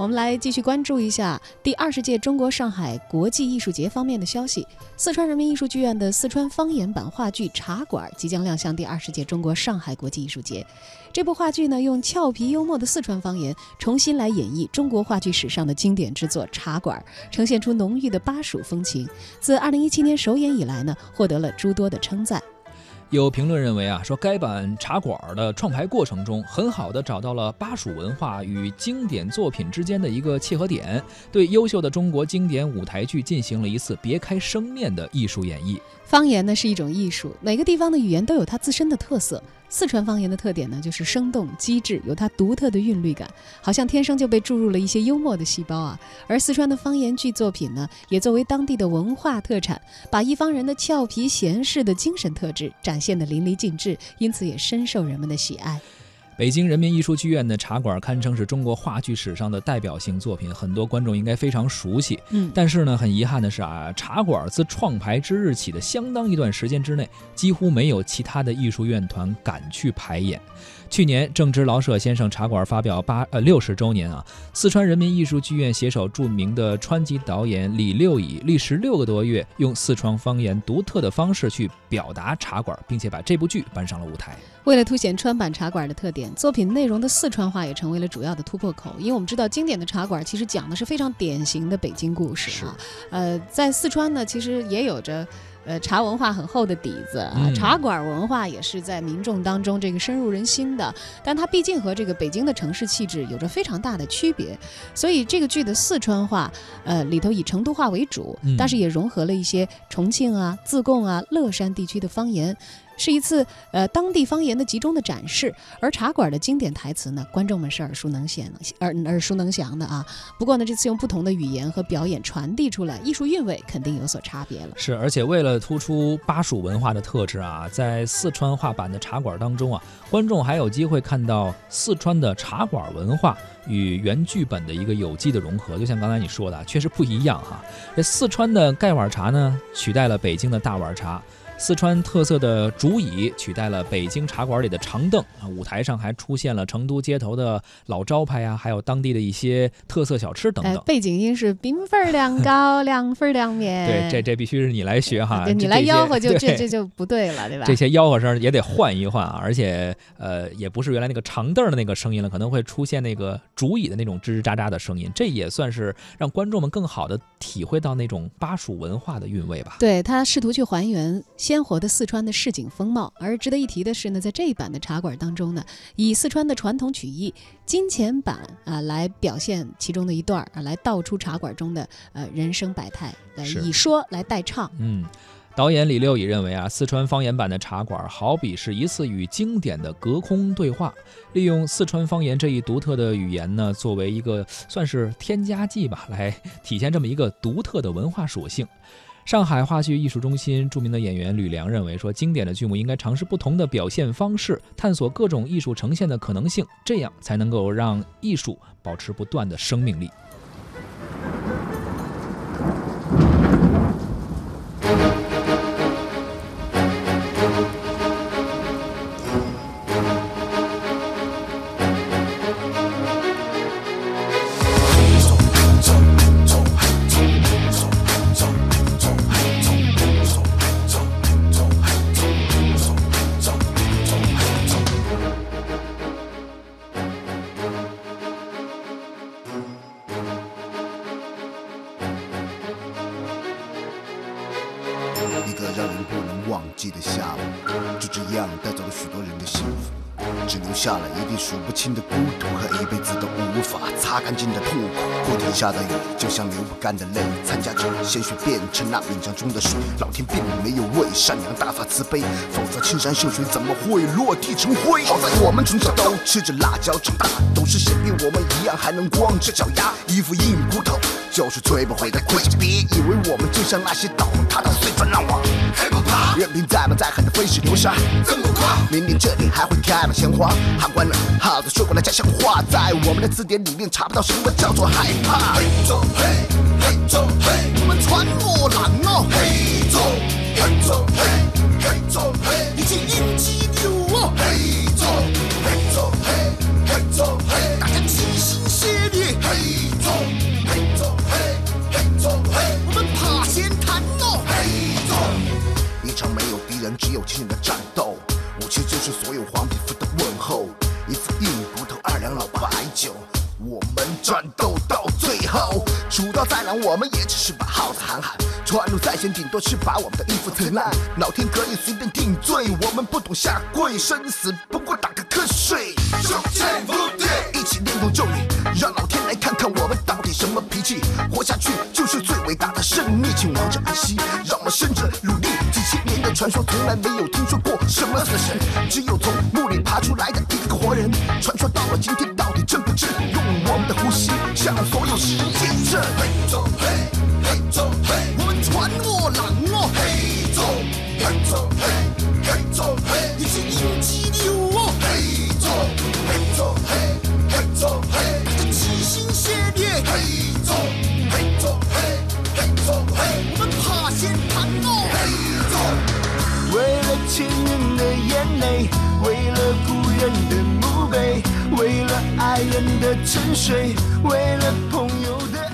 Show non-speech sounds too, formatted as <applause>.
我们来继续关注一下第二十届中国上海国际艺术节方面的消息。四川人民艺术剧院的四川方言版话剧《茶馆》即将亮相第二十届中国上海国际艺术节。这部话剧呢，用俏皮幽默的四川方言重新来演绎中国话剧史上的经典之作《茶馆》，呈现出浓郁的巴蜀风情。自二零一七年首演以来呢，获得了诸多的称赞。有评论认为啊，说该版茶馆的创排过程中，很好的找到了巴蜀文化与经典作品之间的一个契合点，对优秀的中国经典舞台剧进行了一次别开生面的艺术演绎。方言呢是一种艺术，每个地方的语言都有它自身的特色。四川方言的特点呢，就是生动机智，有它独特的韵律感，好像天生就被注入了一些幽默的细胞啊。而四川的方言剧作品呢，也作为当地的文化特产，把一方人的俏皮闲适的精神特质展现得淋漓尽致，因此也深受人们的喜爱。北京人民艺术剧院的茶馆堪称是中国话剧史上的代表性作品，很多观众应该非常熟悉。嗯，但是呢，很遗憾的是啊，茶馆自创排之日起的相当一段时间之内，几乎没有其他的艺术院团敢去排演。去年正值老舍先生茶馆发表八呃六十周年啊，四川人民艺术剧院携手著名的川籍导演李六乙，历时六个多月，用四川方言独特的方式去表达茶馆，并且把这部剧搬上了舞台。为了凸显川版茶馆的特点，作品内容的四川话也成为了主要的突破口。因为我们知道，经典的茶馆其实讲的是非常典型的北京故事啊。呃，在四川呢，其实也有着。呃，茶文化很厚的底子啊，茶馆文化也是在民众当中这个深入人心的。但它毕竟和这个北京的城市气质有着非常大的区别，所以这个剧的四川话，呃，里头以成都话为主，但是也融合了一些重庆啊、自贡啊、乐山地区的方言。是一次呃当地方言的集中的展示，而茶馆的经典台词呢，观众们是耳熟能详，耳耳熟能详的啊。不过呢，这次用不同的语言和表演传递出来，艺术韵味肯定有所差别了。是，而且为了突出巴蜀文化的特质啊，在四川话版的茶馆当中啊，观众还有机会看到四川的茶馆文化与原剧本的一个有机的融合。就像刚才你说的，确实不一样哈。这四川的盖碗茶呢，取代了北京的大碗茶。四川特色的竹椅取代了北京茶馆里的长凳啊，舞台上还出现了成都街头的老招牌呀，还有当地的一些特色小吃等等。背景音是冰粉凉糕、凉粉凉面。对，这这必须是你来学哈，你来吆喝就 <laughs> 这这就不对了，对吧？这些吆喝声也得换一换啊，而且呃，也不是原来那个长凳的那个声音了，可能会出现那个竹椅的那种吱吱喳喳的声音，这也算是让观众们更好的体会到那种巴蜀文化的韵味吧。对他试图去还原。鲜活的四川的市井风貌，而值得一提的是呢，在这一版的茶馆当中呢，以四川的传统曲艺金钱板啊来表现其中的一段啊，来道出茶馆中的呃人生百态，来以说来代唱。嗯，导演李六乙认为啊，四川方言版的茶馆好比是一次与经典的隔空对话，利用四川方言这一独特的语言呢，作为一个算是添加剂吧，来体现这么一个独特的文化属性。上海话剧艺术中心著名的演员吕梁认为，说经典的剧目应该尝试不同的表现方式，探索各种艺术呈现的可能性，这样才能够让艺术保持不断的生命力。的下午，就这样带走了许多人的幸福，只留下了一地数不清的孤独和一辈子都无法擦干净的痛苦。不停下的雨，就像流不干的泪，参加者鲜血变成那冰箱中的水。老天并没有为善良大发慈悲，否则青山秀水怎么会落地成灰？好在我们从小都吃着辣椒长大，都是想必我们一样还能光着脚丫，衣服硬骨头。就是追不回的盔甲，别以为我们就像那些倒塌的碎砖烂瓦，任凭再猛再狠的飞石流沙，怎么跨。明明这里还会开满鲜花，喊惯了，耗子说过的家乡话，在我们的字典里面查不到什么叫做害怕。嘿走嘿，嘿走嘿，我们穿过浪哦。嘿走嘿走嘿，嘿走嘿，一起迎激流哦。人只有经历的战斗，武器就是所有黄皮肤的问候。一副硬骨头，二两老白酒，我们战斗到最后。主刀再难，我们也只是把耗子喊喊；穿路再险，顶多是把我们的衣服扯烂。老天可以随便定罪，我们不懂下跪，生死不过打个瞌睡。手剑无敌，一起念动咒语，让老天来看看我们到底什么脾气。活下去就是最伟大的胜利，请王者安息，让我们生着。传说，从来没有听说过什么死神，只有从墓里爬出来的一个活人。传说到了今天，到底真不真？用我们的呼吸向所有世界证。嘿走嘿，嘿走嘿，我们传我狼哦。嘿走嘿走嘿，嘿走嘿，你是英吉利哦。嘿走嘿走嘿，嘿走嘿，带着齐心协力。嘿走嘿走嘿，嘿走嘿，我们爬仙堂哦。嘿走，亲人的眼泪，为了故人的墓碑，为了爱人的沉睡，为了朋友的。